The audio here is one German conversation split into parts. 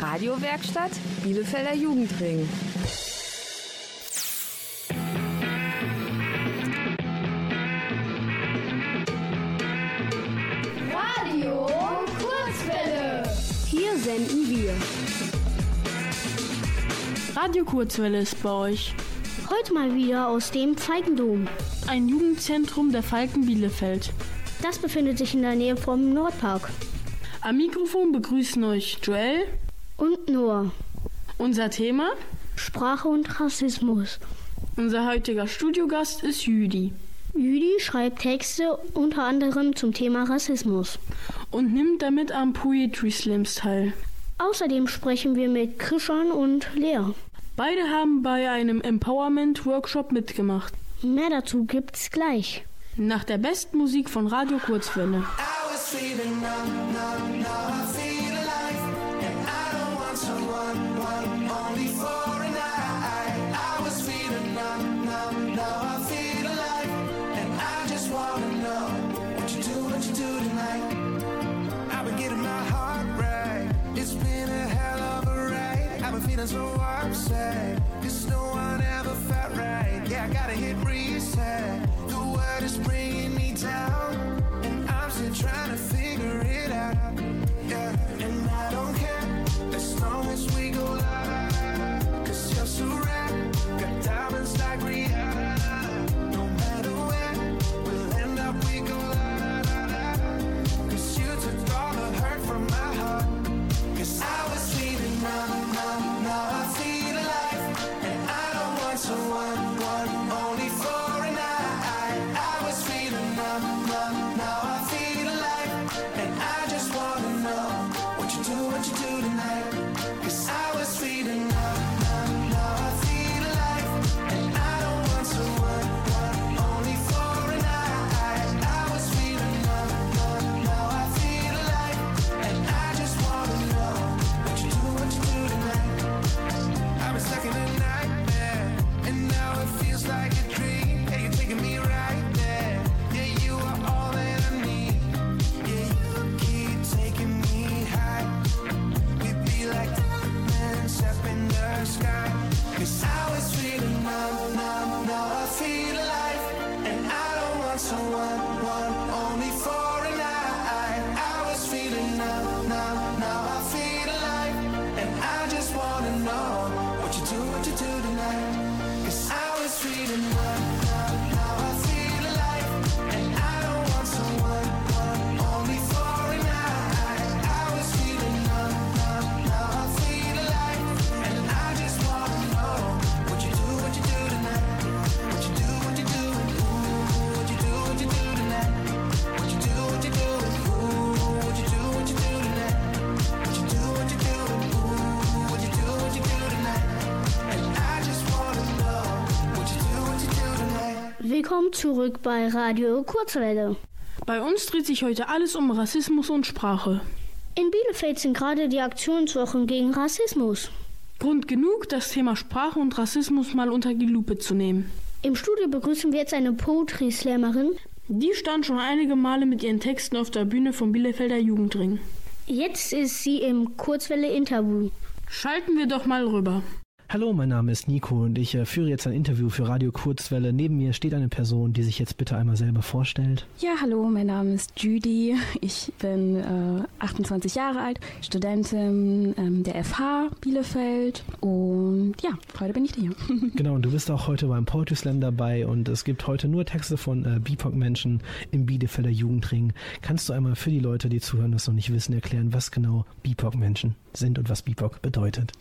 Radiowerkstatt Bielefelder Jugendring. Radio Kurzwelle. Hier senden wir. Radio Kurzwelle ist bei euch. Heute mal wieder aus dem Falkendom. Ein Jugendzentrum der Falken Bielefeld. Das befindet sich in der Nähe vom Nordpark. Am Mikrofon begrüßen euch Joel Und Noah. Unser Thema? Sprache und Rassismus. Unser heutiger Studiogast ist Jüdi Jüdi schreibt Texte unter anderem zum Thema Rassismus. und nimmt damit am Poetry Slams teil. Außerdem sprechen wir mit Krishan und Lea. Beide haben bei einem Empowerment-Workshop mitgemacht. Mehr dazu gibt's gleich. Nach der besten Musik von Radio Kurzwelle. I was Willkommen zurück bei Radio Kurzwelle. Bei uns dreht sich heute alles um Rassismus und Sprache. In Bielefeld sind gerade die Aktionswochen gegen Rassismus. Grund genug, das Thema Sprache und Rassismus mal unter die Lupe zu nehmen. Im Studio begrüßen wir jetzt eine Poetry Slammerin. Die stand schon einige Male mit ihren Texten auf der Bühne vom Bielefelder Jugendring. Jetzt ist sie im Kurzwelle-Interview. Schalten wir doch mal rüber. Hallo, mein Name ist Nico und ich äh, führe jetzt ein Interview für Radio Kurzwelle. Neben mir steht eine Person, die sich jetzt bitte einmal selber vorstellt. Ja, hallo, mein Name ist Judy. Ich bin äh, 28 Jahre alt, Studentin ähm, der FH Bielefeld und ja, heute bin ich hier. Genau, und du bist auch heute beim Poetry Slam dabei und es gibt heute nur Texte von äh, BIPOC-Menschen im Bielefelder Jugendring. Kannst du einmal für die Leute, die zuhören, das noch nicht wissen, erklären, was genau BIPOC-Menschen sind und was BIPOC bedeutet?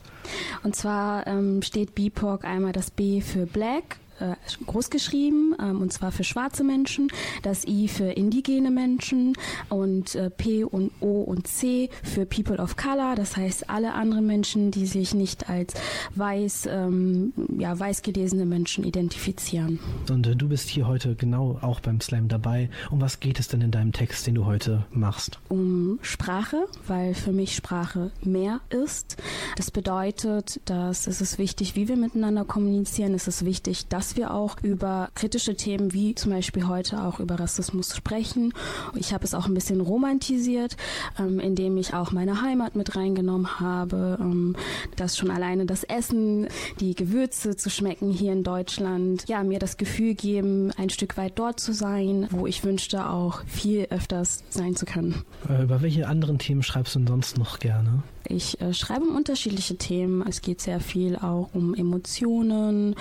Und zwar ähm, steht BIPOC einmal das B für Black, äh, groß geschrieben, ähm, und zwar für schwarze Menschen, das I für indigene Menschen und äh, P und O und C für People of Color, das heißt alle anderen Menschen, die sich nicht als weiß, ähm, ja, weiß gelesene Menschen identifizieren. Und äh, du bist hier heute genau auch beim Slam dabei. Um was geht es denn in deinem Text, den du heute machst? um Sprache, weil für mich Sprache mehr ist. Das bedeutet, dass es ist wichtig, wie wir miteinander kommunizieren. Es ist wichtig, dass dass wir auch über kritische Themen wie zum Beispiel heute auch über Rassismus sprechen. Ich habe es auch ein bisschen romantisiert, ähm, indem ich auch meine Heimat mit reingenommen habe, ähm, dass schon alleine das Essen, die Gewürze zu schmecken hier in Deutschland, ja, mir das Gefühl geben, ein Stück weit dort zu sein, wo ich wünschte auch viel öfters sein zu können. Äh, über welche anderen Themen schreibst du denn sonst noch gerne? Ich äh, schreibe um unterschiedliche Themen. Es geht sehr viel auch um Emotionen,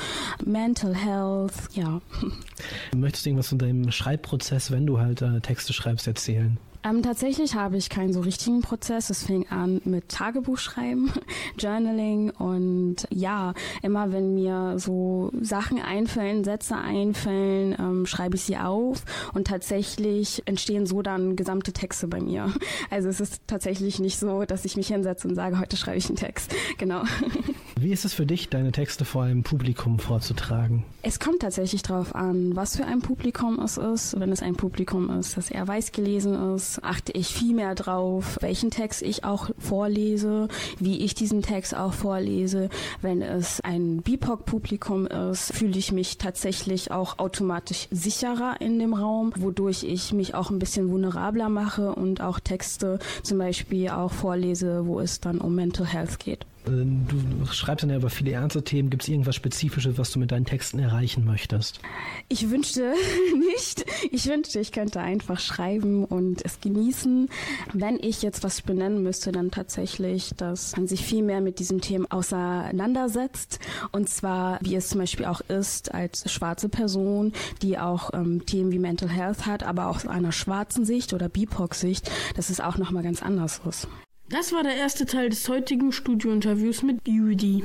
Mental Health, ja. Möchtest du irgendwas von deinem Schreibprozess, wenn du halt äh, Texte schreibst, erzählen? Ähm, tatsächlich habe ich keinen so richtigen Prozess. Es fing an mit Tagebuchschreiben, Journaling und ja, immer wenn mir so Sachen einfallen, Sätze einfallen, ähm, schreibe ich sie auf und tatsächlich entstehen so dann gesamte Texte bei mir. Also es ist tatsächlich nicht so, dass ich mich hinsetze und sage, heute schreibe ich einen Text. Genau. Wie ist es für dich, deine Texte vor einem Publikum vorzutragen? Es kommt tatsächlich darauf an, was für ein Publikum es ist. Wenn es ein Publikum ist, das eher weiß gelesen ist, achte ich viel mehr drauf, welchen Text ich auch vorlese, wie ich diesen Text auch vorlese. Wenn es ein BIPOC-Publikum ist, fühle ich mich tatsächlich auch automatisch sicherer in dem Raum, wodurch ich mich auch ein bisschen vulnerabler mache und auch Texte zum Beispiel auch vorlese, wo es dann um Mental Health geht. Äh, Du schreibst dann ja über viele ernste Themen. Gibt es irgendwas Spezifisches, was du mit deinen Texten erreichen möchtest? Ich wünschte nicht. Ich wünschte, ich könnte einfach schreiben und es genießen. Wenn ich jetzt was benennen müsste, dann tatsächlich, dass man sich viel mehr mit diesen Themen auseinandersetzt. Und zwar, wie es zum Beispiel auch ist, als schwarze Person, die auch ähm, Themen wie Mental Health hat, aber auch aus einer schwarzen Sicht oder BIPOC-Sicht, dass es auch nochmal ganz anders ist. Das war der erste Teil des heutigen Studiointerviews mit Judy.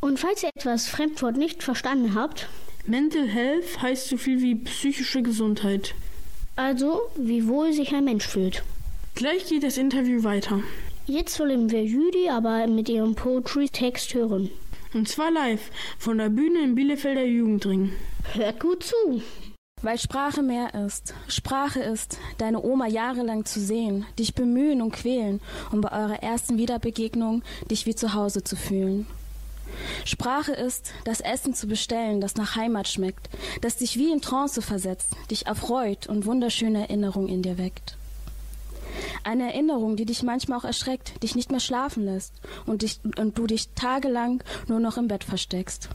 Und falls ihr etwas Fremdwort nicht verstanden habt, Mental Health heißt so viel wie psychische Gesundheit. also wie wohl sich ein Mensch fühlt. Gleich geht das Interview weiter. Jetzt wollen wir Judy aber mit ihrem Poetry-Text hören. Und zwar live von der Bühne im Bielefelder Jugendring. Hört gut zu. Weil Sprache mehr ist. Sprache ist, deine Oma jahrelang zu sehen, dich bemühen und quälen, um bei eurer ersten Wiederbegegnung dich wie zu Hause zu fühlen. Sprache ist, das Essen zu bestellen, das nach Heimat schmeckt, das dich wie in Trance versetzt, dich erfreut und wunderschöne Erinnerungen in dir weckt. Eine Erinnerung, die dich manchmal auch erschreckt, dich nicht mehr schlafen lässt und, dich, und du dich tagelang nur noch im Bett versteckst.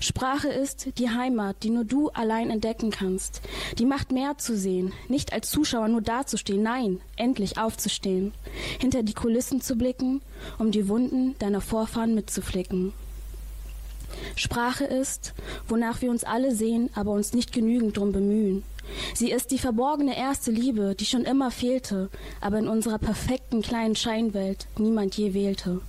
Sprache ist die Heimat, die nur du allein entdecken kannst. Die macht mehr zu sehen, nicht als Zuschauer nur dazustehen, nein, endlich aufzustehen, hinter die Kulissen zu blicken, um die Wunden deiner Vorfahren mitzuflicken. Sprache ist, wonach wir uns alle sehen, aber uns nicht genügend drum bemühen. Sie ist die verborgene erste Liebe, die schon immer fehlte, aber in unserer perfekten kleinen Scheinwelt niemand je wählte.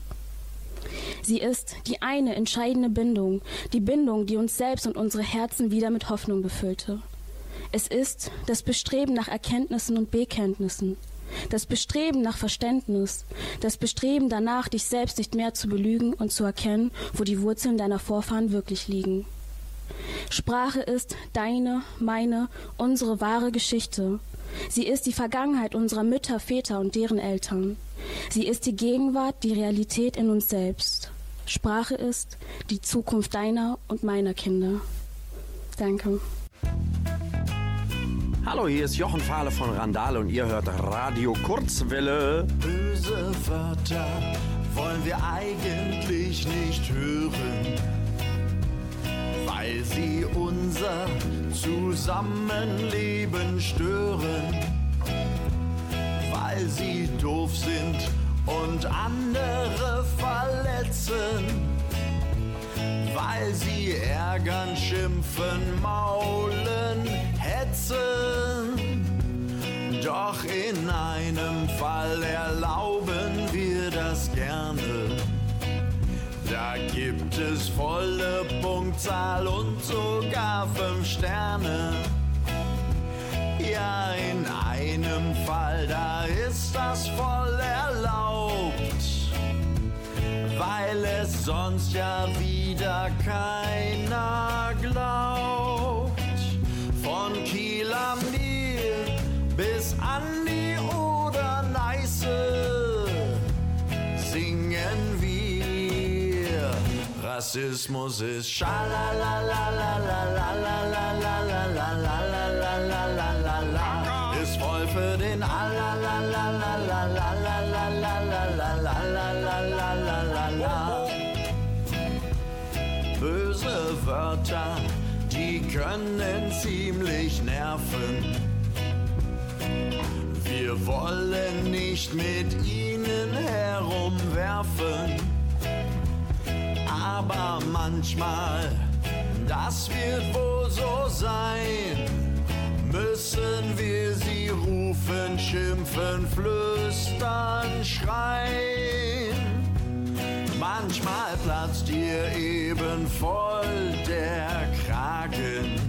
Sie ist die eine entscheidende Bindung, die Bindung, die uns selbst und unsere Herzen wieder mit Hoffnung befüllte. Es ist das Bestreben nach Erkenntnissen und Bekenntnissen, das Bestreben nach Verständnis, das Bestreben danach, dich selbst nicht mehr zu belügen und zu erkennen, wo die Wurzeln deiner Vorfahren wirklich liegen. Sprache ist deine, meine, unsere wahre Geschichte. Sie ist die Vergangenheit unserer Mütter, Väter und deren Eltern. Sie ist die Gegenwart, die Realität in uns selbst. Sprache ist die Zukunft deiner und meiner Kinder. Danke. Hallo, hier ist Jochen Fahle von Randale und ihr hört Radio Kurzwelle. Böse Wörter wollen wir eigentlich nicht hören, weil sie unser Zusammenleben stören, weil sie doof sind und andere verletzen, weil sie ärgern, schimpfen, maulen, hetzen. Doch in einem Fall erlauben wir das gerne. Da gibt es volle Punktzahl und sogar fünf Sterne. Ja, in einem Fall, da ist das voll erlaubt, weil es sonst ja wieder keiner glaubt. Von Kiel am Nil bis an die Rassismus ist Schalalalalalalalalalalalalalalalalala. Ist voll für den. Böse Wörter, die können ziemlich nerven. Wir wollen nicht mit ihnen herumwerfen. Aber manchmal, das wird wohl so sein, müssen wir sie rufen, schimpfen, flüstern, schreien. Manchmal platzt dir eben voll der Kragen.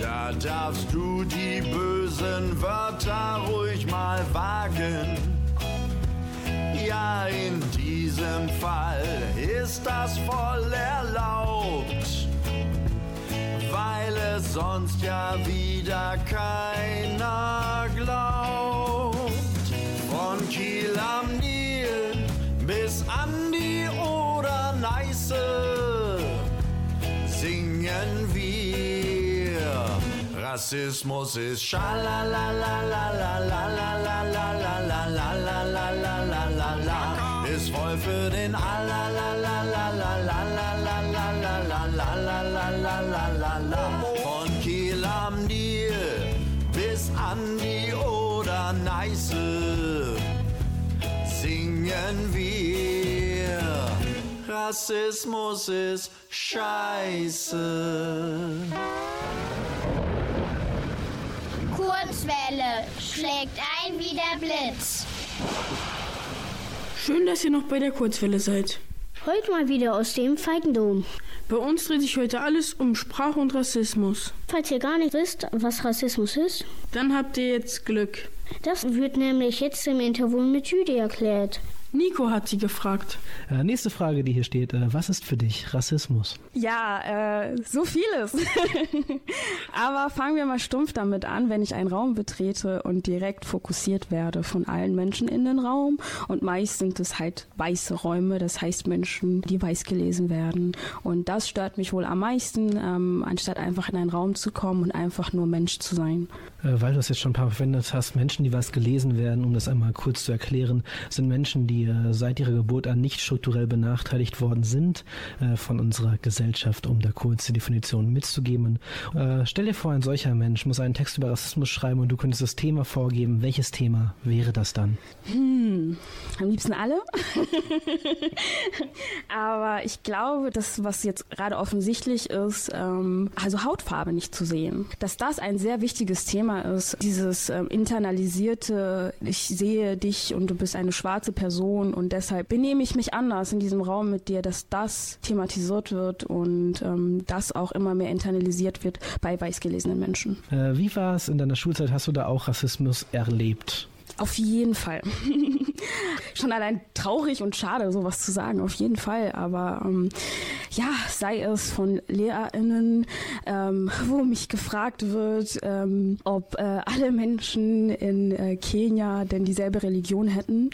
Da darfst du die bösen Wörter ruhig mal wagen. Ja, in diesem Fall ist das voll erlaubt, weil es sonst ja wieder keiner glaubt. Von Kiel am Nil bis an die oder Neiße singen wir. Rassismus ist Schalalalalalalalalalalalalalala ist voll für den Von Kiel am Nil bis an die Oder Neiße singen wir. Rassismus ist Scheiße. Kurzwelle schlägt ein wie der Blitz. Schön, dass ihr noch bei der Kurzwelle seid. Heute mal wieder aus dem Feigendom. Bei uns dreht sich heute alles um Sprache und Rassismus. Falls ihr gar nicht wisst, was Rassismus ist, Dann habt ihr jetzt Glück. das wird nämlich jetzt im Interview mit Judy erklärt. Nico hat sie gefragt. Äh, nächste Frage, die hier steht. Äh, was ist für dich Rassismus? Ja, äh, so vieles. Aber fangen wir mal stumpf damit an, wenn ich einen Raum betrete und direkt fokussiert werde von allen Menschen in den Raum. Und meist sind es halt weiße Räume, das heißt Menschen, die weiß gelesen werden. Und das stört mich wohl am meisten, ähm, anstatt einfach in einen Raum zu kommen und einfach nur Mensch zu sein. Äh, weil du es jetzt schon ein paar verwendet hast, Menschen, die was gelesen werden, um das einmal kurz zu erklären, sind Menschen, die äh, seit ihrer Geburt an nicht strukturell benachteiligt worden sind äh, von unserer Gesellschaft, um da kurz die Definition mitzugeben. Äh, stell dir vor, ein solcher Mensch muss einen Text über Rassismus schreiben und du könntest das Thema vorgeben. Welches Thema wäre das dann? Hm, am liebsten alle. Aber ich glaube, das, was jetzt gerade offensichtlich ist, ähm, also Hautfarbe nicht zu sehen, dass das ein sehr wichtiges Thema ist. Dieses ähm, internalisierte, ich sehe dich und du bist eine schwarze Person und deshalb benehme ich mich anders in diesem Raum mit dir, dass das thematisiert wird und ähm, das auch immer mehr internalisiert wird bei weißgelesenen Menschen. Äh, wie war es in deiner Schulzeit? Hast du da auch Rassismus erlebt? Auf jeden Fall. Schon allein traurig und schade, sowas zu sagen, auf jeden Fall. Aber ähm, ja, sei es von LehrerInnen, ähm, wo mich gefragt wird, ähm, ob äh, alle Menschen in äh, Kenia denn dieselbe Religion hätten.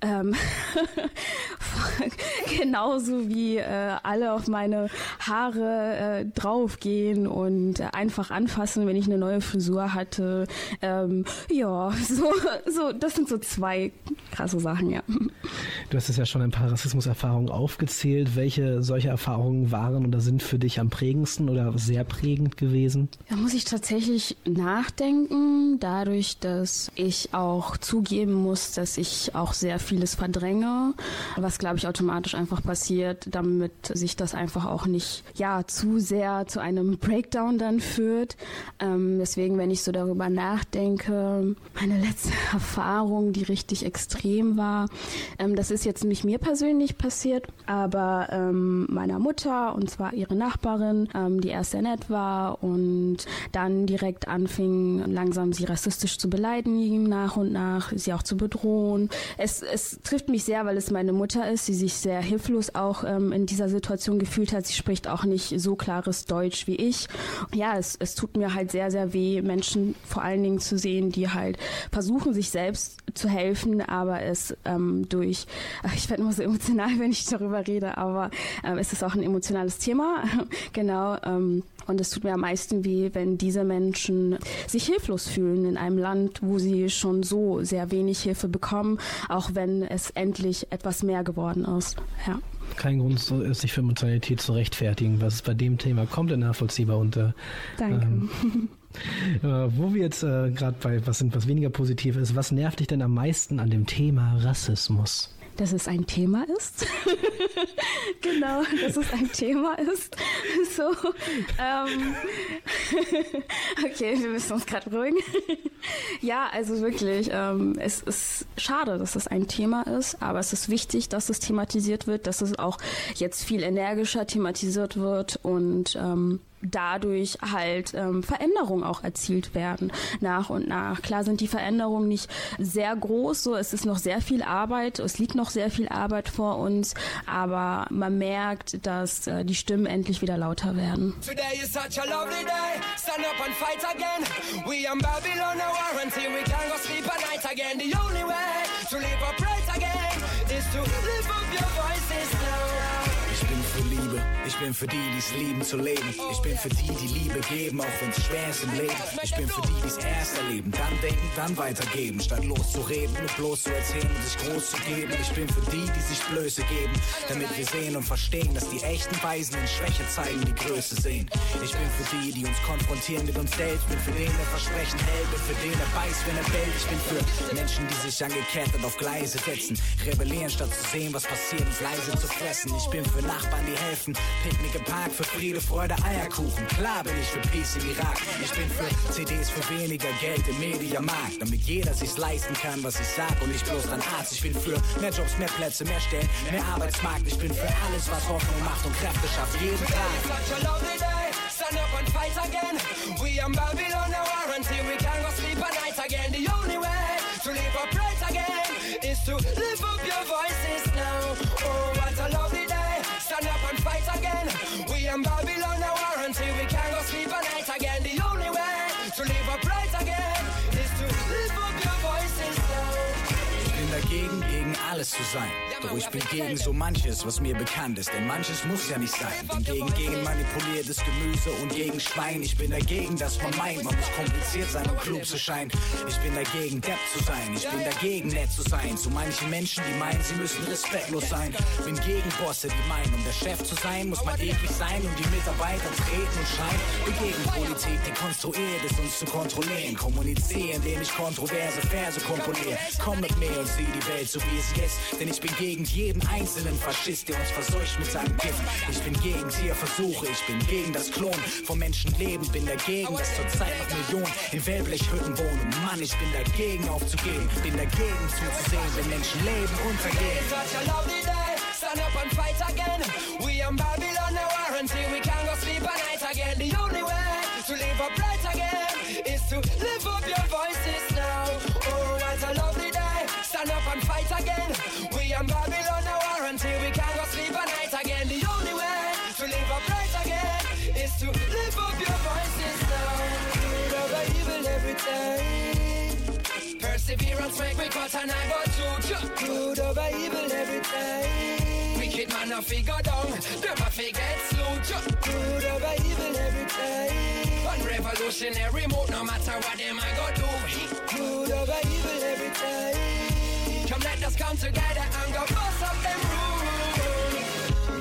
Ähm, genauso wie äh, alle auf meine Haare äh, draufgehen und äh, einfach anfassen, wenn ich eine neue Frisur hatte. Ähm, ja, so, so, das sind so zwei krasse Sachen, ja. Du hast es ja schon ein paar Rassismuserfahrungen aufgezählt. Welche solche Erfahrungen waren oder sind für dich am prägendsten oder sehr prägend gewesen? Da muss ich tatsächlich nachdenken, dadurch, dass ich auch zugeben muss, dass ich auch sehr vieles verdränge, was glaube ich automatisch einfach passiert, damit sich das einfach auch nicht ja zu sehr zu einem Breakdown dann führt. Ähm, deswegen, wenn ich so darüber nachdenke, meine letzte Erfahrung, die richtig extrem war, ähm, das ist jetzt nicht mir persönlich passiert, aber ähm, meiner Mutter und zwar ihre Nachbarin, ähm, die erst sehr nett war und dann direkt anfing, langsam sie rassistisch zu beleidigen, nach und nach, sie auch zu bedrohen. Es, es trifft mich sehr, weil es meine Mutter ist, die sich sehr hilflos auch ähm, in dieser Situation gefühlt hat. Sie spricht auch nicht so klares Deutsch wie ich. Ja, es, es tut mir halt sehr, sehr weh, Menschen vor allen Dingen zu sehen, die halt versuchen, sich selbst zu helfen, aber es ähm, durch, ich werde immer so emotional, wenn ich darüber rede, aber ähm, es ist auch ein emotionales Thema, genau. Ähm, und es tut mir am meisten weh, wenn diese Menschen sich hilflos fühlen in einem Land, wo sie schon so sehr wenig Hilfe bekommen, auch wenn es endlich etwas mehr geworden ist. Ja. Kein Grund, sich für Emotionalität zu rechtfertigen, was ist bei dem Thema komplett nachvollziehbar und äh, Danke. Ähm, äh, wo wir jetzt äh, gerade bei was sind, was weniger positiv ist, was nervt dich denn am meisten an dem Thema Rassismus? Dass es ein Thema ist. genau, dass es ein Thema ist. So, ähm, okay, wir müssen uns gerade beruhigen. ja, also wirklich, ähm, es ist schade, dass es ein Thema ist, aber es ist wichtig, dass es thematisiert wird, dass es auch jetzt viel energischer thematisiert wird und ähm, dadurch halt ähm, Veränderungen auch erzielt werden nach und nach. Klar sind die Veränderungen nicht sehr groß, so es ist noch sehr viel Arbeit, es liegt noch sehr viel Arbeit vor uns, aber man merkt, dass äh, die Stimmen endlich wieder lauter werden. Today is such a lovely day. Stand up and fight again. We in Babylon no warranty. We can go sleep at night again. The only way to live upright again is to lift up your voices ich bin für die, die es lieben zu leben. Ich bin für die, die Liebe geben, auch wenn es schwer ist im Leben. Ich bin für die, die es erst erleben, dann denken, dann weitergeben. Statt loszureden, nur bloß zu erzählen und sich groß zu geben. Ich bin für die, die sich Blöße geben, damit wir sehen und verstehen, dass die echten Weisen in Schwäche zeigen, die Größe sehen. Ich bin für die, die uns konfrontieren mit uns selbst. Bin für den, der Versprechen hält, bin für den, der beißt, wenn er bellt. Ich bin für Menschen, die sich angekettet auf Gleise setzen. Rebellieren, statt zu sehen, was passiert und leise zu fressen. Ich bin für Nachbarn, die helfen. Picknick im Park für Friede, Freude, Eierkuchen. Klar bin ich für Peace im Irak. Ich bin für CDs für weniger Geld im Mediamarkt. Damit jeder sich's leisten kann, was ich sag und nicht bloß ein Arzt. Ich bin für mehr Jobs, mehr Plätze, mehr Stellen, mehr Arbeitsmarkt. Ich bin für alles, was Hoffnung macht und Kräfte schafft. Jeden Tag. a. Stand up and fight again. We in Babylon no warranty. We can go sleep at night again. The only way to live upright again gegen alles zu sein. Doch ich bin gegen so manches, was mir bekannt ist. Denn manches muss ja nicht sein. Bin gegen, gegen manipuliertes Gemüse und gegen Schwein. Ich bin dagegen, dass man meint, man muss kompliziert sein, um klug zu scheinen. Ich bin dagegen, Depp zu sein. Ich bin dagegen, nett zu sein. Zu manchen Menschen, die meinen, sie müssen respektlos sein. Bin gegen Bosse, die meinen, um der Chef zu sein, muss man ewig sein und die Mitarbeiter treten und schreien. Bin gegen Politik, die konstruiert ist, uns zu kontrollieren. Kommunizieren, indem ich kontroverse Verse komponiere. Komm mit mir und sieh die Welt so wie es ist. Denn ich bin gegen jeden einzelnen Faschist, der uns verseucht mit seinem Gift. Ich bin gegen Tierversuche, ich bin gegen das Klon von Menschenleben. Bin dagegen, dass zurzeit noch Millionen in Wellblechhütten wohnen. Mann, ich bin dagegen aufzugehen. Bin dagegen zuzusehen, wenn untergehen. A lovely day. Stand up and fight again. We in Babylon no warranty. We can go sleep at night again. The only way to live upright again is to lift up your voices now. Oh, what a lovely day. Stand up and fight again. Perseverance make me cut and I go through. Good over evil every time. Wicked man a figure down, them a forget slow. Good over evil every time. One revolutionary mode, no matter what them I go do. Good over evil every time. Come let us come together and go bust up them rules.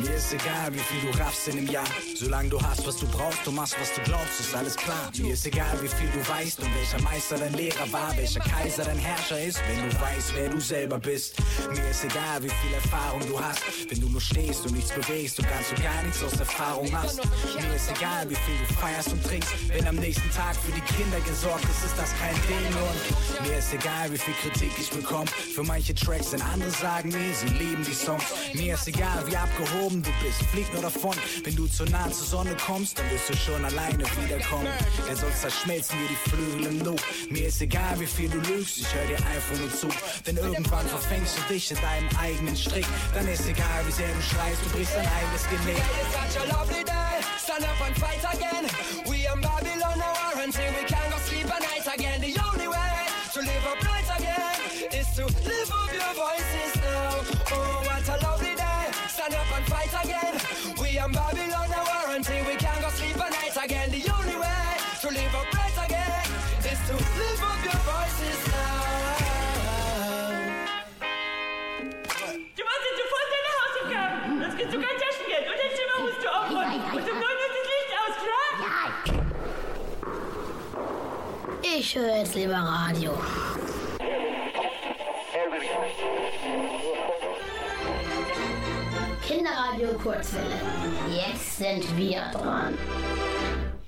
Mir ist egal, wie viel du raffst in einem Jahr. Solange du hast, was du brauchst, du machst, was du glaubst, ist alles klar. Mir ist egal, wie viel du weißt und welcher Meister dein Lehrer war, welcher Kaiser dein Herrscher ist, wenn du weißt, wer du selber bist. Mir ist egal, wie viel Erfahrung du hast, wenn du nur stehst und nichts bewegst und ganz und gar nichts aus Erfahrung machst. Mir ist egal, wie viel du feierst und trinkst, wenn am nächsten Tag für die Kinder gesorgt ist, ist das kein Ding. Und mir ist egal, wie viel Kritik ich bekomme für manche Tracks, denn andere sagen mir, sie lieben die Songs. Mir ist egal, wie abgehoben oben du bist, flieg nur davon. Wenn du zu nah zur Sonne kommst, dann wirst du schon alleine wiederkommen. Denn sonst zerschmelzen dir die Flügel im Loop. Mir ist egal, wie viel du lügst, ich hör dir einfach nur zu. Denn irgendwann verfängst du dich in deinem eigenen Strick. Dann ist egal, wie sehr du schreist, du brichst dein eigenes Genick. It's such a lovely day. Stand up and fight again. We in Babylon now are until we can again. We in Babylon now are until we can't go sleep at night again. The only way to live up right again is to live up your voices now. Du machst jetzt sofort deine Hausaufgaben. Sonst kriegst du kein Taschengeld. Und dein Zimmer musst du aufräumen. Und um 9 Uhr ist das Licht aus, klar? Ich höre jetzt lieber Radio. Kinderradio Kurzwelle. Jetzt sind wir dran.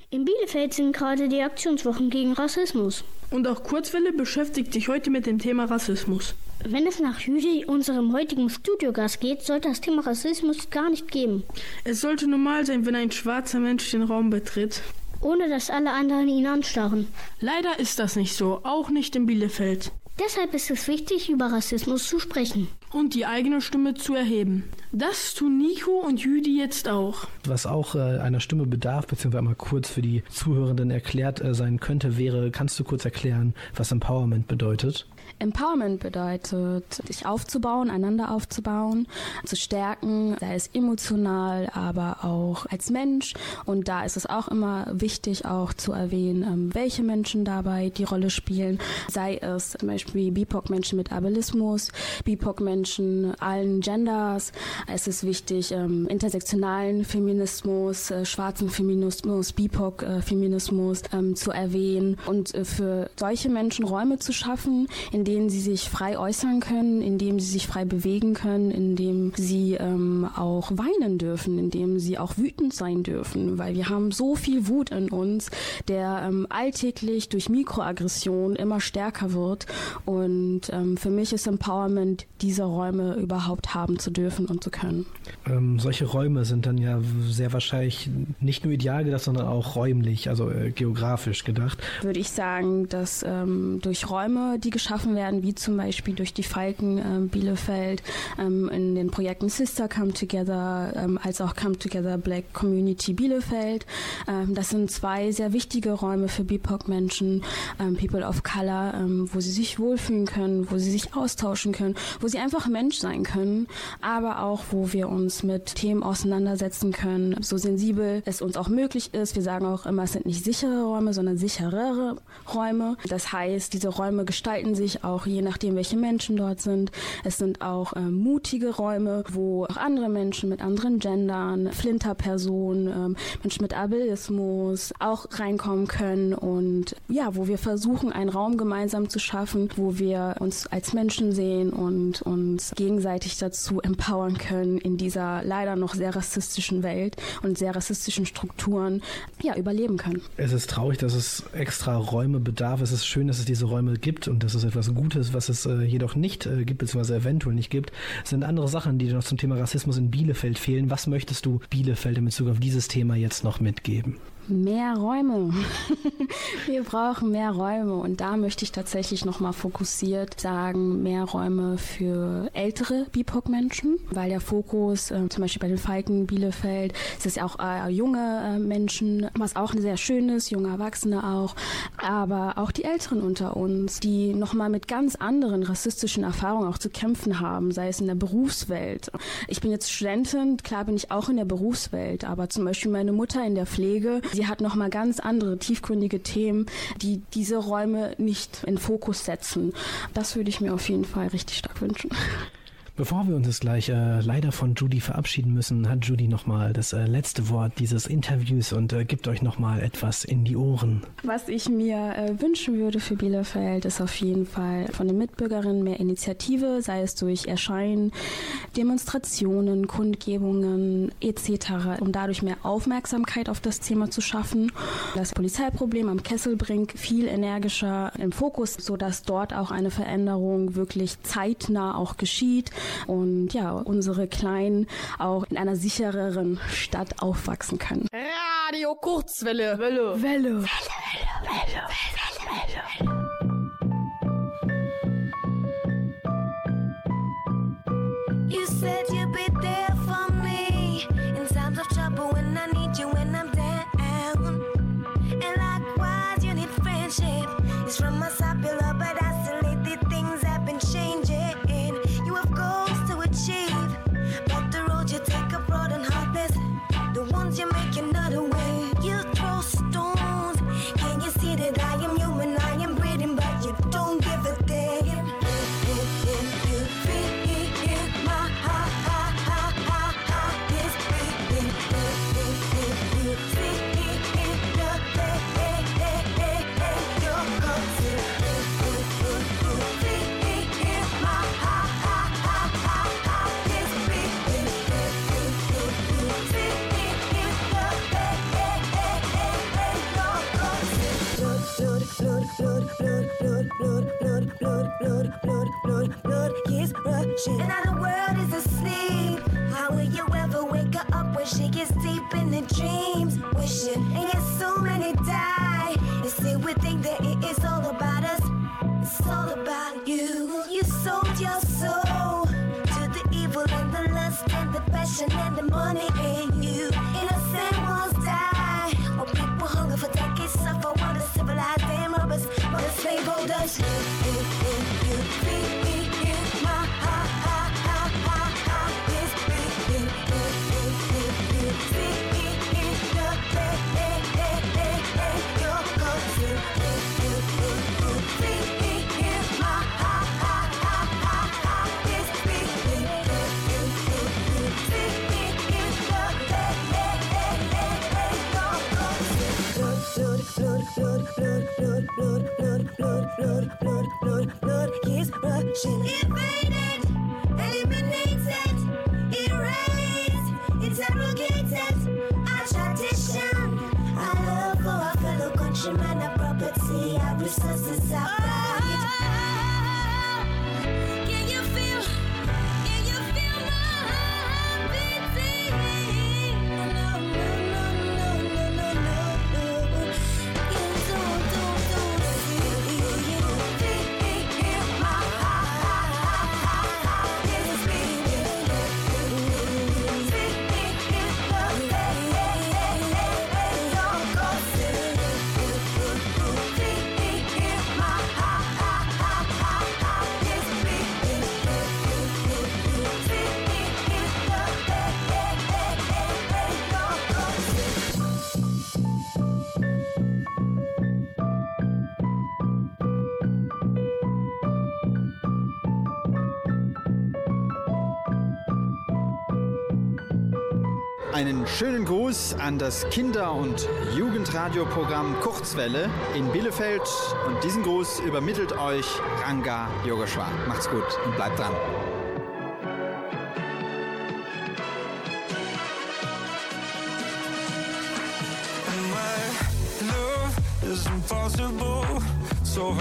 In Bielefeld sind gerade die Aktionswochen gegen Rassismus. Und auch Kurzwelle beschäftigt sich heute mit dem Thema Rassismus. Wenn es nach Judy, unserem heutigen Studiogast geht, sollte das Thema Rassismus gar nicht geben. Es sollte normal sein, wenn ein schwarzer Mensch den Raum betritt. Ohne dass alle anderen ihn anstarren. Leider ist das nicht so, auch nicht in Bielefeld. Deshalb ist es wichtig, über Rassismus zu sprechen. Und die eigene Stimme zu erheben. Das tun Nico und Jüdi jetzt auch. Was auch äh, einer Stimme bedarf, beziehungsweise einmal kurz für die Zuhörenden erklärt äh, sein könnte, wäre, kannst du kurz erklären, was Empowerment bedeutet? Empowerment bedeutet, sich aufzubauen, einander aufzubauen, zu stärken, sei es emotional, aber auch als Mensch. Und da ist es auch immer wichtig, auch zu erwähnen, ähm, welche Menschen dabei die Rolle spielen. Sei es zum Beispiel BIPOC-Menschen mit Ableismus, BIPOC-Menschen allen Genders. Es ist wichtig, ähm, intersektionalen Feminismus, äh, schwarzen Feminismus, BIPOC-Feminismus ähm, zu erwähnen und äh, für solche Menschen Räume zu schaffen, in denen sie sich frei äußern können, in denen sie sich frei bewegen können, in dem sie ähm, auch weinen dürfen, in dem sie auch wütend sein dürfen, weil wir haben so viel Wut in uns, der ähm, alltäglich durch Mikroaggression immer stärker wird und ähm, für mich ist Empowerment, diese Räume überhaupt haben zu dürfen und zu können. Ähm, solche Räume sind dann ja sehr wahrscheinlich nicht nur ideal gedacht, sondern auch räumlich, also äh, geografisch gedacht. Würde ich sagen, dass ähm, durch Räume, die geschaffen werden, wie zum Beispiel durch die Falken ähm, Bielefeld, ähm, in den Projekten Sister Come Together, ähm, als auch Come Together Black Community Bielefeld. Ähm, das sind zwei sehr wichtige Räume für BIPOC-Menschen, ähm, People of Color, ähm, wo sie sich wohlfühlen können, wo sie sich austauschen können, wo sie einfach Mensch sein können, aber auch, wo wir uns mit Themen auseinandersetzen können, so sensibel es uns auch möglich ist. Wir sagen auch immer, es sind nicht sichere Räume, sondern sicherere Räume. Das heißt, diese Räume gestalten sich auch je nachdem, welche Menschen dort sind. Es sind auch äh, mutige Räume, wo auch andere Menschen mit anderen Gendern, Flinterpersonen, ähm, Menschen mit Ableismus auch reinkommen können und ja, wo wir versuchen, einen Raum gemeinsam zu schaffen, wo wir uns als Menschen sehen und uns gegenseitig dazu empowern können, in dieser leider noch sehr rassistischen Welt und sehr rassistischen Strukturen ja, überleben können. Es ist traurig, dass es extra Räume bedarf. Es ist schön, dass es diese Räume gibt und das ist etwas Gutes, was es äh, jedoch nicht äh, gibt, beziehungsweise eventuell nicht gibt. Sind andere Sachen, die noch zum Thema Rassismus in Bielefeld fehlen. Was möchtest du Bielefeld in Bezug auf dieses Thema jetzt noch mitgeben? Mehr Räume. Wir brauchen mehr Räume und da möchte ich tatsächlich nochmal fokussiert sagen, mehr Räume für ältere BIPOC-Menschen, weil der Fokus äh, zum Beispiel bei den Falken Bielefeld ist es ja auch äh, junge äh, Menschen, was auch sehr schön ist, junge Erwachsene auch, aber auch die Älteren unter uns, die nochmal mit ganz anderen rassistischen Erfahrungen auch zu kämpfen haben, sei es in der Berufswelt. Ich bin jetzt Studentin, klar bin ich auch in der Berufswelt, aber zum Beispiel meine Mutter in der Pflege, Sie hat noch mal ganz andere tiefgründige Themen, die diese Räume nicht in Fokus setzen. Das würde ich mir auf jeden Fall richtig stark wünschen. Bevor wir uns gleich äh, leider von Judy verabschieden müssen, hat Judy nochmal das äh, letzte Wort dieses Interviews und äh, gibt euch nochmal etwas in die Ohren. Was ich mir äh, wünschen würde für Bielefeld, ist auf jeden Fall von den Mitbürgerinnen mehr Initiative, sei es durch Erscheinen, Demonstrationen, Kundgebungen etc., um dadurch mehr Aufmerksamkeit auf das Thema zu schaffen. Das Polizeiproblem am Kesselbrink viel energischer im Fokus, sodass dort auch eine Veränderung wirklich zeitnah auch geschieht und ja, unsere Kleinen auch in einer sichereren Stadt aufwachsen können. Radio Kurzwelle. Welle. Welle. Welle. Welle. Welle. Welle. Welle. Welle. You said you'd be there for me in times of trouble when I need you when I'm down. And likewise, you need friendship. It's from my you make She man property, our resources up. Gruß an das Kinder- und Jugendradioprogramm Kurzwelle in Bielefeld und diesen Gruß übermittelt euch Ranga Yogeshwar. Macht's gut und bleibt dran. is impossible, so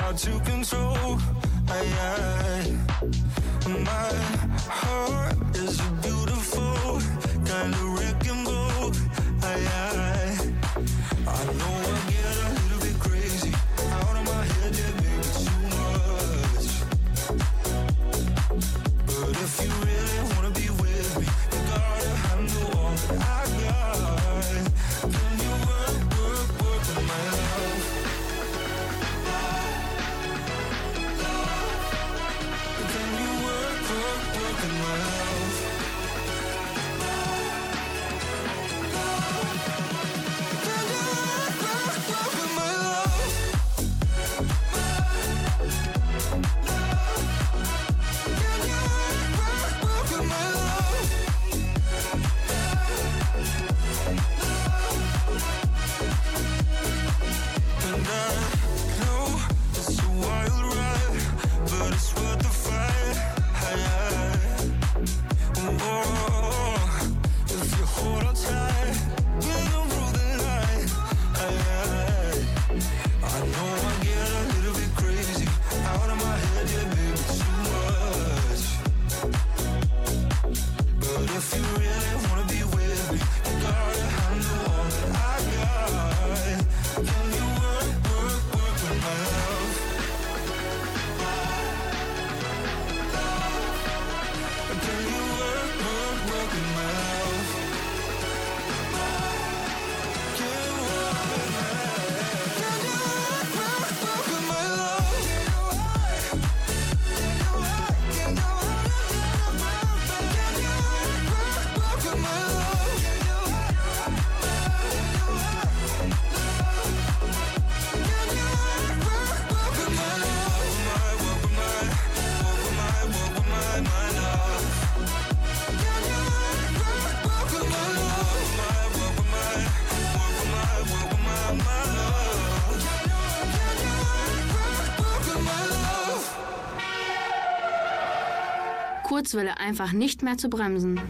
Kurzwelle einfach nicht mehr zu bremsen.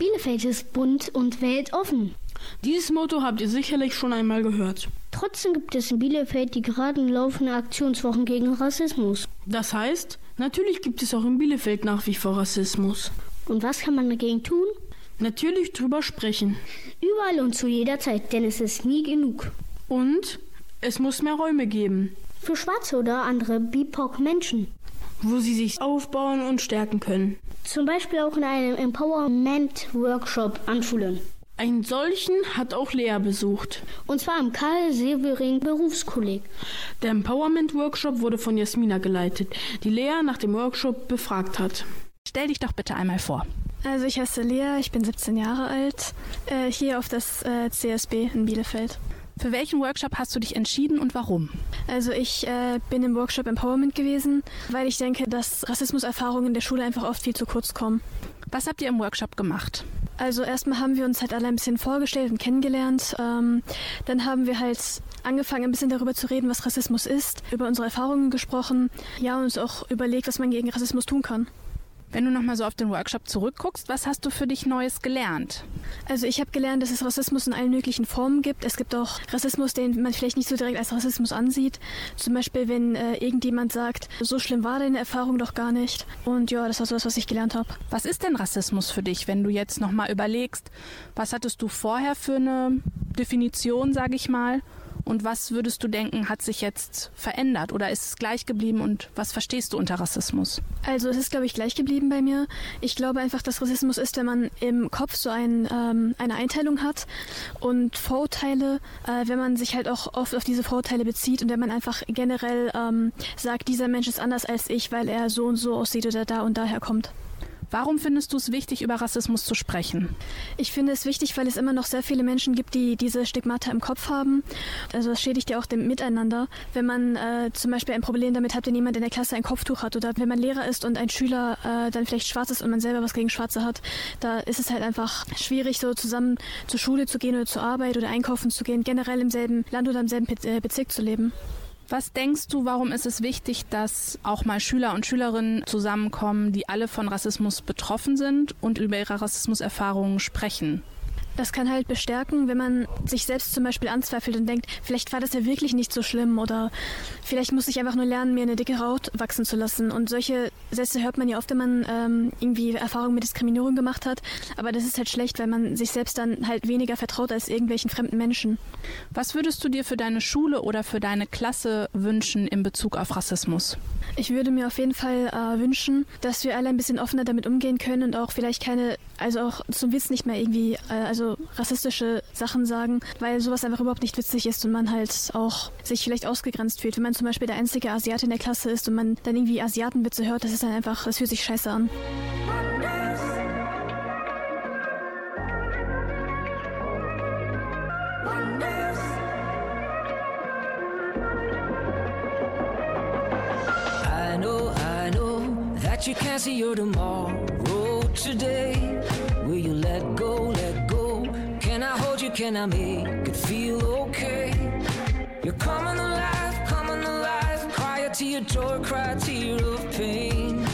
Bielefeld ist bunt und weltoffen. Dieses Motto habt ihr sicherlich schon einmal gehört. Trotzdem gibt es in Bielefeld die gerade laufende Aktionswochen gegen Rassismus. Das heißt, natürlich gibt es auch in Bielefeld nach wie vor Rassismus. Und was kann man dagegen tun? Natürlich drüber sprechen. Überall und zu jeder Zeit, denn es ist nie genug. Und es muss mehr Räume geben. Für schwarze oder andere BIPOC-Menschen. Wo sie sich aufbauen und stärken können. Zum Beispiel auch in einem Empowerment-Workshop an Schulen. Einen solchen hat auch Lea besucht. Und zwar im Karl Severing Berufskolleg. Der Empowerment Workshop wurde von Jasmina geleitet, die Lea nach dem Workshop befragt hat. Stell dich doch bitte einmal vor. Also ich heiße Lea, ich bin 17 Jahre alt, äh, hier auf das äh, CSB in Bielefeld. Für welchen Workshop hast du dich entschieden und warum? Also ich äh, bin im Workshop Empowerment gewesen, weil ich denke, dass Rassismuserfahrungen in der Schule einfach oft viel zu kurz kommen. Was habt ihr im Workshop gemacht? Also erstmal haben wir uns halt alle ein bisschen vorgestellt und kennengelernt. Ähm, dann haben wir halt angefangen, ein bisschen darüber zu reden, was Rassismus ist, über unsere Erfahrungen gesprochen, ja, und uns auch überlegt, was man gegen Rassismus tun kann. Wenn du nochmal so auf den Workshop zurückguckst, was hast du für dich Neues gelernt? Also ich habe gelernt, dass es Rassismus in allen möglichen Formen gibt. Es gibt auch Rassismus, den man vielleicht nicht so direkt als Rassismus ansieht. Zum Beispiel, wenn äh, irgendjemand sagt, so schlimm war deine Erfahrung doch gar nicht. Und ja, das war so das, was ich gelernt habe. Was ist denn Rassismus für dich, wenn du jetzt nochmal überlegst, was hattest du vorher für eine Definition, sage ich mal? Und was würdest du denken, hat sich jetzt verändert oder ist es gleich geblieben und was verstehst du unter Rassismus? Also es ist, glaube ich, gleich geblieben bei mir. Ich glaube einfach, dass Rassismus ist, wenn man im Kopf so ein, ähm, eine Einteilung hat und Vorurteile, äh, wenn man sich halt auch oft auf diese Vorurteile bezieht und wenn man einfach generell ähm, sagt, dieser Mensch ist anders als ich, weil er so und so aussieht oder da und daher kommt. Warum findest du es wichtig, über Rassismus zu sprechen? Ich finde es wichtig, weil es immer noch sehr viele Menschen gibt, die diese Stigmata im Kopf haben. Also das schädigt ja auch dem Miteinander. Wenn man äh, zum Beispiel ein Problem damit hat, wenn jemand in der Klasse ein Kopftuch hat oder wenn man Lehrer ist und ein Schüler äh, dann vielleicht schwarz ist und man selber was gegen Schwarze hat, da ist es halt einfach schwierig, so zusammen zur Schule zu gehen oder zur Arbeit oder einkaufen zu gehen, generell im selben Land oder im selben Be Bezirk zu leben. Was denkst du, warum ist es wichtig, dass auch mal Schüler und Schülerinnen zusammenkommen, die alle von Rassismus betroffen sind und über ihre Rassismuserfahrungen sprechen? Das kann halt bestärken, wenn man sich selbst zum Beispiel anzweifelt und denkt, vielleicht war das ja wirklich nicht so schlimm oder vielleicht muss ich einfach nur lernen, mir eine dicke Haut wachsen zu lassen. Und solche Sätze hört man ja oft, wenn man ähm, irgendwie Erfahrungen mit Diskriminierung gemacht hat. Aber das ist halt schlecht, weil man sich selbst dann halt weniger vertraut als irgendwelchen fremden Menschen. Was würdest du dir für deine Schule oder für deine Klasse wünschen in Bezug auf Rassismus? Ich würde mir auf jeden Fall äh, wünschen, dass wir alle ein bisschen offener damit umgehen können und auch vielleicht keine, also auch zum Witz nicht mehr irgendwie, äh, also rassistische Sachen sagen, weil sowas einfach überhaupt nicht witzig ist und man halt auch sich vielleicht ausgegrenzt fühlt. Wenn man zum Beispiel der einzige Asiate in der Klasse ist und man dann irgendwie Asiatenwitze hört, das ist dann einfach, das fühlt sich scheiße an. I know, I know that you can't see your tomorrow today. You? Can I make it feel okay? You're coming alive, coming alive. Cry a tear, joy, cry a tear of pain.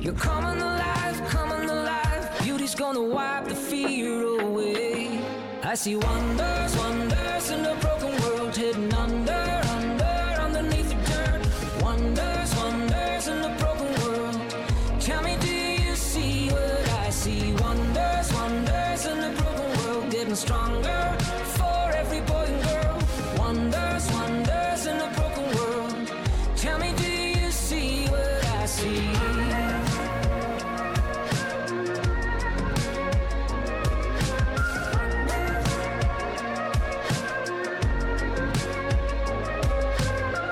You're coming alive, coming alive. Beauty's gonna wipe the fear away. I see wonders, wonders in a broken world hidden under, getting stronger for every boy and girl. Wonders, wonders in a broken world. Tell me, do you see what I see?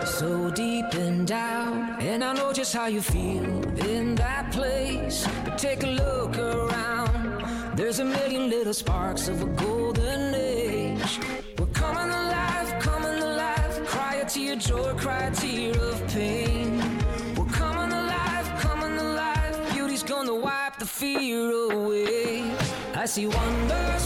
So deep in doubt, and I know just how you feel in that place. But take a look. A million little sparks of a golden age. We're coming alive, coming alive. Cry a tear, joy, cry a tear of pain. We're coming alive, coming alive. Beauty's gonna wipe the fear away. I see wonders,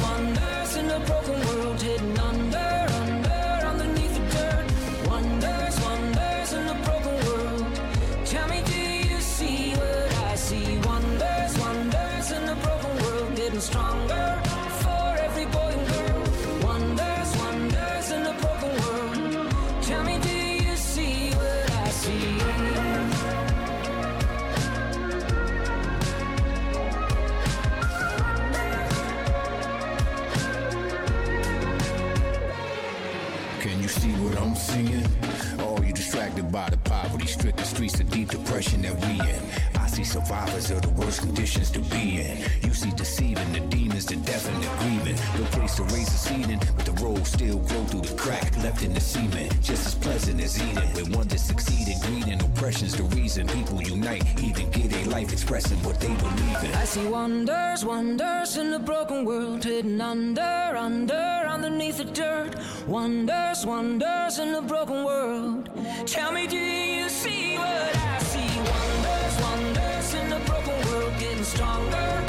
by the poverty stricken streets of deep depression that we in. I see survivors of the worst conditions to be in. You see deceiving the demons, the death and the grieving. No place to raise a seed in, but the road still grow through the crack left in the cement. Just as pleasant as eating. When one just succeeded, greed and oppression's the reason people unite. Even get a life expressing what they believe in. I see wonders, wonders in a broken world, hidden under, under, underneath the dirt. Wonders, wonders in a broken world. Tell me, do you see what I see? Wonders, wonders in a broken world, getting stronger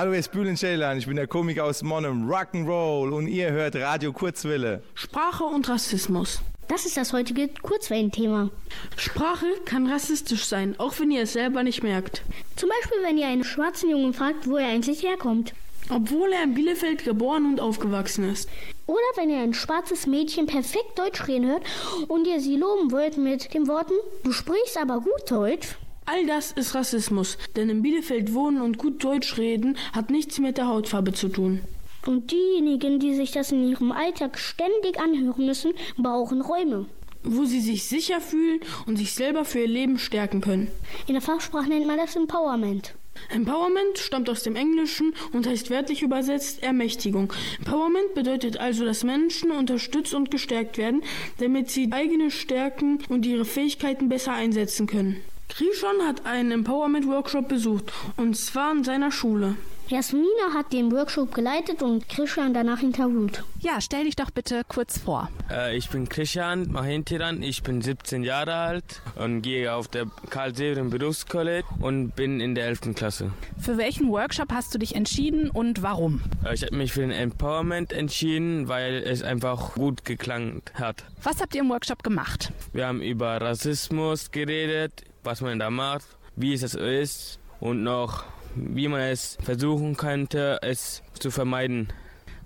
Hallo, ihr ist Bühlen Ceylan, ich bin der Komiker aus Monum, Rock'n'Roll und ihr hört Radio Kurzwelle. Sprache und Rassismus. Das ist das heutige Kurzwellenthema. Sprache kann rassistisch sein, auch wenn ihr es selber nicht merkt. Zum Beispiel, wenn ihr einen schwarzen Jungen fragt, wo er eigentlich herkommt. Obwohl er in Bielefeld geboren und aufgewachsen ist. Oder wenn ihr ein schwarzes Mädchen perfekt Deutsch reden hört und ihr sie loben wollt mit den Worten, du sprichst aber gut Deutsch. All das ist Rassismus, denn in Bielefeld wohnen und gut Deutsch reden hat nichts mit der Hautfarbe zu tun. Und diejenigen, die sich das in ihrem Alltag ständig anhören müssen, brauchen Räume. Wo sie sich sicher fühlen und sich selber für ihr Leben stärken können. In der Fachsprache nennt man das Empowerment. Empowerment stammt aus dem Englischen und heißt wörtlich übersetzt Ermächtigung. Empowerment bedeutet also, dass Menschen unterstützt und gestärkt werden, damit sie eigene Stärken und ihre Fähigkeiten besser einsetzen können. Krishon hat einen Empowerment-Workshop besucht, und zwar in seiner Schule. Jasmina hat den Workshop geleitet und Christian danach interviewt. Ja, stell dich doch bitte kurz vor. Äh, ich bin Christian Mahintiran, ich bin 17 Jahre alt und gehe auf der Karl Severen Berufscollege und bin in der 11. Klasse. Für welchen Workshop hast du dich entschieden und warum? Äh, ich habe mich für den Empowerment entschieden, weil es einfach gut geklangt hat. Was habt ihr im Workshop gemacht? Wir haben über Rassismus geredet, was man da macht, wie es ist und noch wie man es versuchen könnte, es zu vermeiden.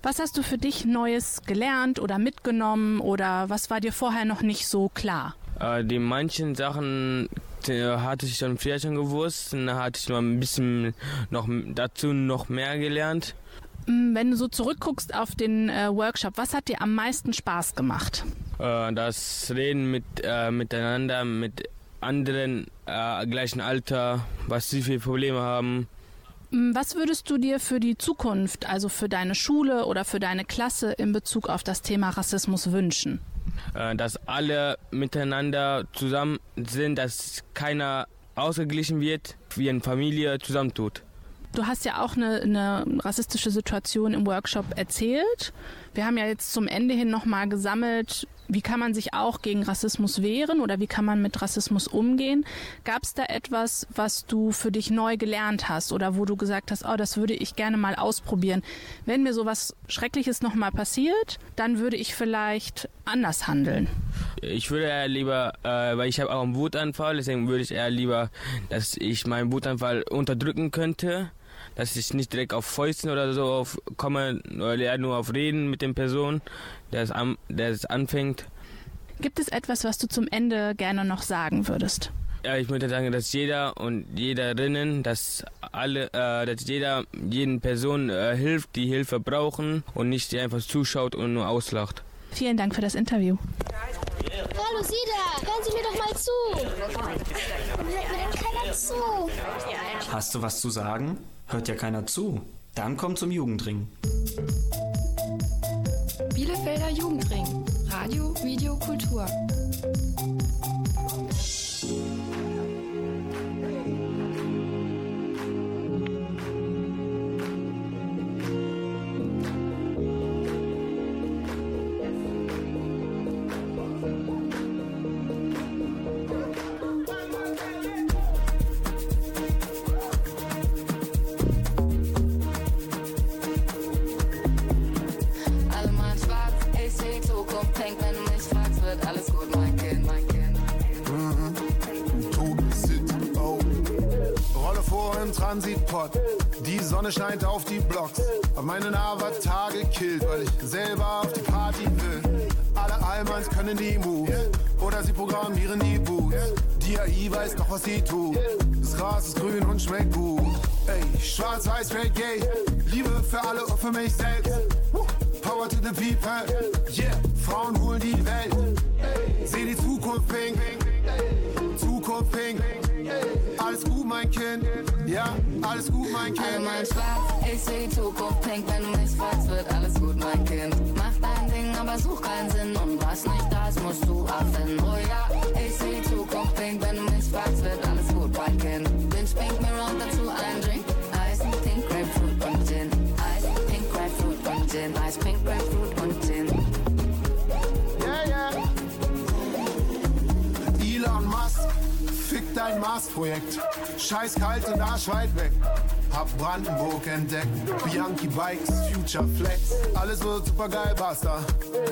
Was hast du für dich Neues gelernt oder mitgenommen oder was war dir vorher noch nicht so klar? Äh, die manchen Sachen äh, hatte ich schon früher schon gewusst, und da hatte ich noch ein bisschen noch dazu noch mehr gelernt. Mm, Wenn du so zurückguckst auf den äh, Workshop, was hat dir am meisten Spaß gemacht? Äh, das Reden mit, äh, miteinander, mit anderen äh, gleichen Alter, was sie für Probleme haben. Mm, Was würdest du dir für die Zukunft, also für deine Schule oder für deine Klasse in Bezug auf das Thema Rassismus wünschen? Äh, dass alle miteinander zusammen sind, dass keiner ausgeglichen wird, wie eine Familie zusammentut. Du hast ja auch eine, eine rassistische Situation im Workshop erzählt. Wir haben ja jetzt zum Ende hin nochmal gesammelt, wie kann man sich auch gegen Rassismus wehren oder wie kann man mit Rassismus umgehen. Gab es da etwas, was du für dich neu gelernt hast oder wo du gesagt hast, oh, das würde ich gerne mal ausprobieren. Wenn mir sowas Schreckliches nochmal passiert, dann würde ich vielleicht anders handeln. Ich würde eher lieber, äh, weil ich habe auch einen Wutanfall, deswegen würde ich eher lieber, dass ich meinen Wutanfall unterdrücken könnte, dass ich nicht direkt auf Fäusten oder so auf, komme, oder eher nur auf Reden mit den Personen, der es, an, der es anfängt. Gibt es etwas, was du zum Ende gerne noch sagen würdest? Ja, ich würde sagen, dass jeder und jederinnen, dass alle, äh, dass jeder jeden Person äh, hilft, die Hilfe brauchen und nicht die einfach zuschaut und nur auslacht. Vielen Dank für das Interview. Hallo Sie da, hören Sie mir doch mal zu. Hört mir denn keiner zu? Hast du was zu sagen? Hört ja keiner zu. Dann komm zum Jugendring. Bielefelder Jugendring. Radio, Video, Kultur. Im Transitpot. Die Sonne scheint auf die Blocks. Hab meinen Avatar gekillt, weil ich selber auf die Party will. Alle Almans können die Moves. Oder sie programmieren die Boots. Die AI weiß doch, was sie tut. Das Gras ist grün und schmeckt gut. Ey, schwarz-weiß, Reggae. Liebe für alle und für mich selbst. Power to the people. Yeah, Frauen holen die Welt. Seh die Zukunft pink. Zukunft pink. Alles gut, mein Kind. Ja, alles gut, mein Kind. Alle mein Schwarz, ich seh die Zukunft pink. Wenn du mich fragst, wird alles gut, mein Kind. Mach dein Ding, aber such keinen Sinn. Und was nicht da ist, musst du erfinden. Oh Mars-Projekt. Scheiß kalt und arschweit weg. Hab Brandenburg entdeckt. Bianchi Bikes, Future Flex. Alles wird super geil, basta.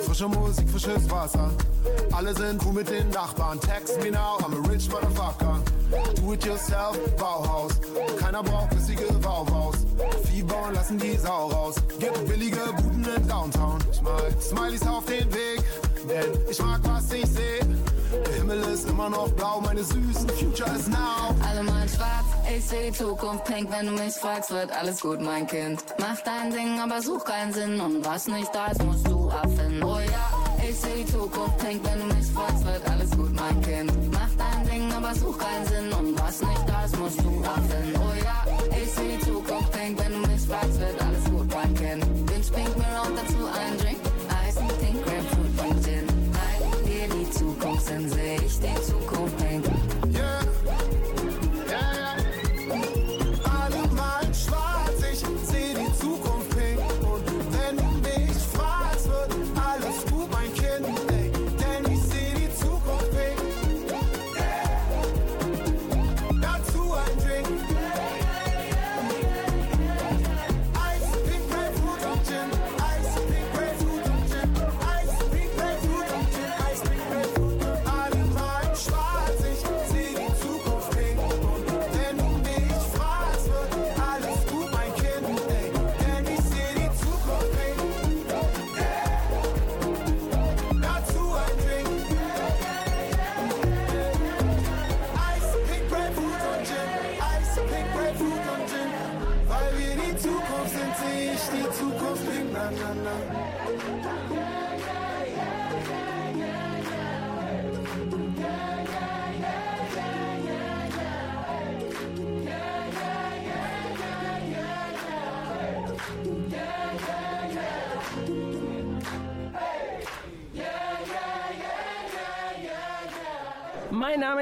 Frische Musik, frisches Wasser. Alle sind cool mit den Nachbarn. Text me now, I'm a rich motherfucker. Do it yourself, Bauhaus. Keiner braucht bissige Bauhaus. Vieh bauen lassen die Sau raus. Gibt billige Buden in Downtown. Smileys auf den Weg. Denn ich mag, was ich seh. Der Himmel ist immer noch blau, meine süßen Future is now. Alle mal schwarz, ich seh die Zukunft pink. Wenn du mich fragst, wird alles gut, mein Kind. Mach dein Ding, aber such keinen Sinn. Und was nicht da ist, musst du erfinden. Oh ja, ich seh die Zukunft pink. Wenn du mich fragst, wird alles gut, mein Kind. Mach dein Ding, aber such keinen Sinn. Und was nicht da ist, musst du erfinden. Oh ja, ich seh die Zukunft pink. Wenn du mich fragst, wird alles gut, mein Kind. Binge Pink Mirror und dazu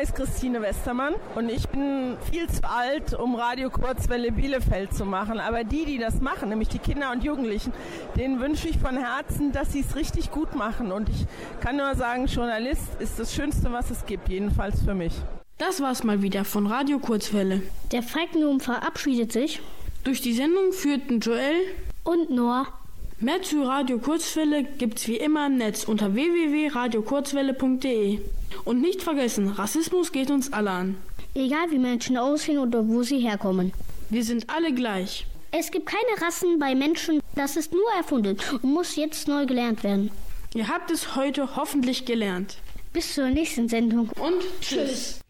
Name ist Christine Westermann und ich bin viel zu alt, um Radio Kurzwelle Bielefeld zu machen. Aber die, die das machen, nämlich die Kinder und Jugendlichen, denen wünsche ich von Herzen, dass sie es richtig gut machen. Und ich kann nur sagen, Journalist ist das Schönste, was es gibt, jedenfalls für mich. Das war's mal wieder von Radio Kurzwelle. Der Falkenum verabschiedet sich. Durch die Sendung führten Joel und Noah. Mehr zu Radio Kurzwelle gibt's wie immer im Netz unter www.radiokurzwelle.de. Und nicht vergessen, Rassismus geht uns alle an. Egal wie Menschen aussehen oder wo sie herkommen. Wir sind alle gleich. Es gibt keine Rassen bei Menschen, das ist nur erfunden und muss jetzt neu gelernt werden. Ihr habt es heute hoffentlich gelernt. Bis zur nächsten Sendung. Und tschüss. Im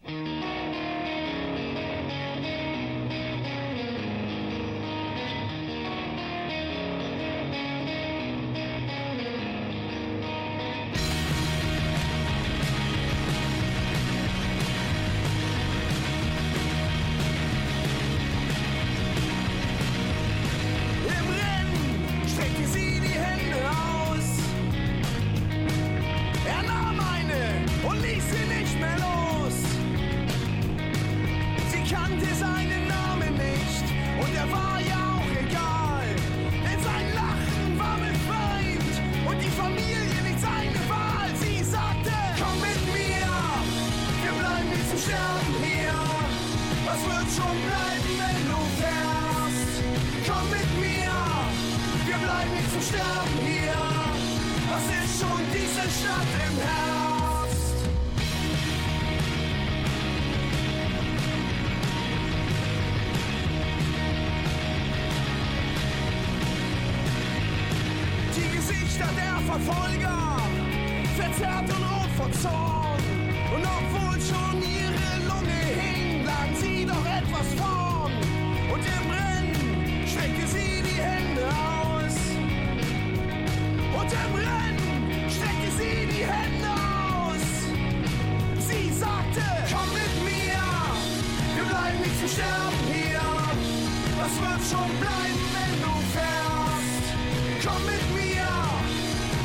Komm mit mir,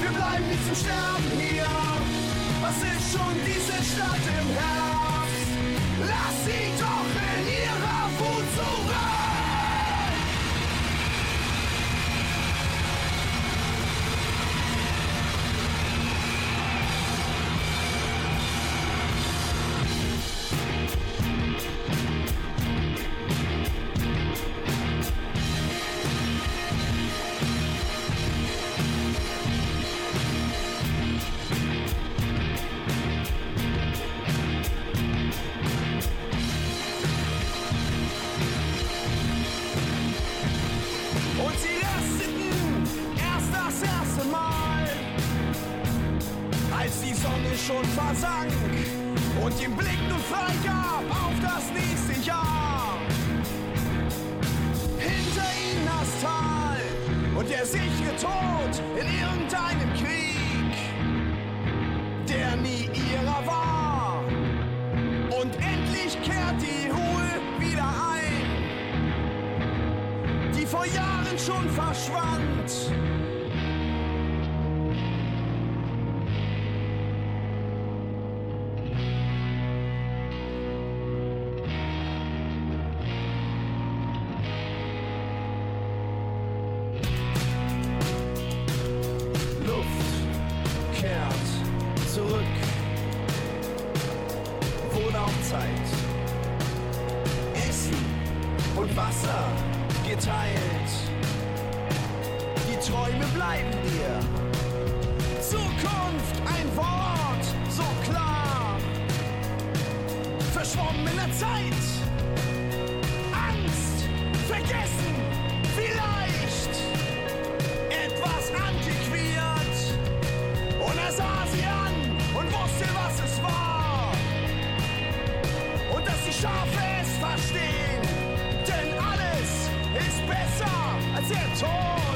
wir bleiben nicht zum Sterben hier. Was ist schon diese Stadt im Herbst? Lass sie doch in Wasser geteilt. Die Träume bleiben dir. Zukunft, ein Wort, so klar. Verschwommen in der Zeit. Angst, vergessen, vielleicht. Etwas antiquiert. Und er sah sie an und wusste, was es war. Und dass die Schafe es verstehen. Besser als der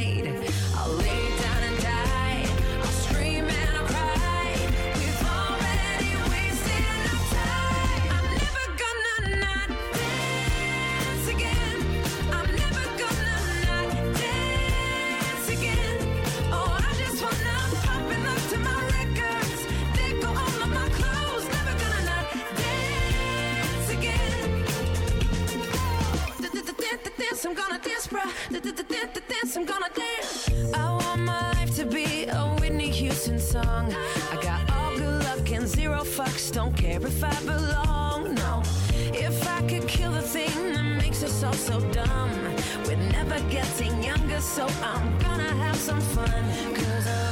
I'm gonna dance, bruh. Dance, I'm gonna dance. I want my life to be a Whitney Houston song. I got all good luck and zero fucks. Don't care if I belong. No, if I could kill the thing that makes us all so dumb, we're never getting younger, so I'm gonna have some fun. Cause oh,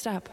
stop?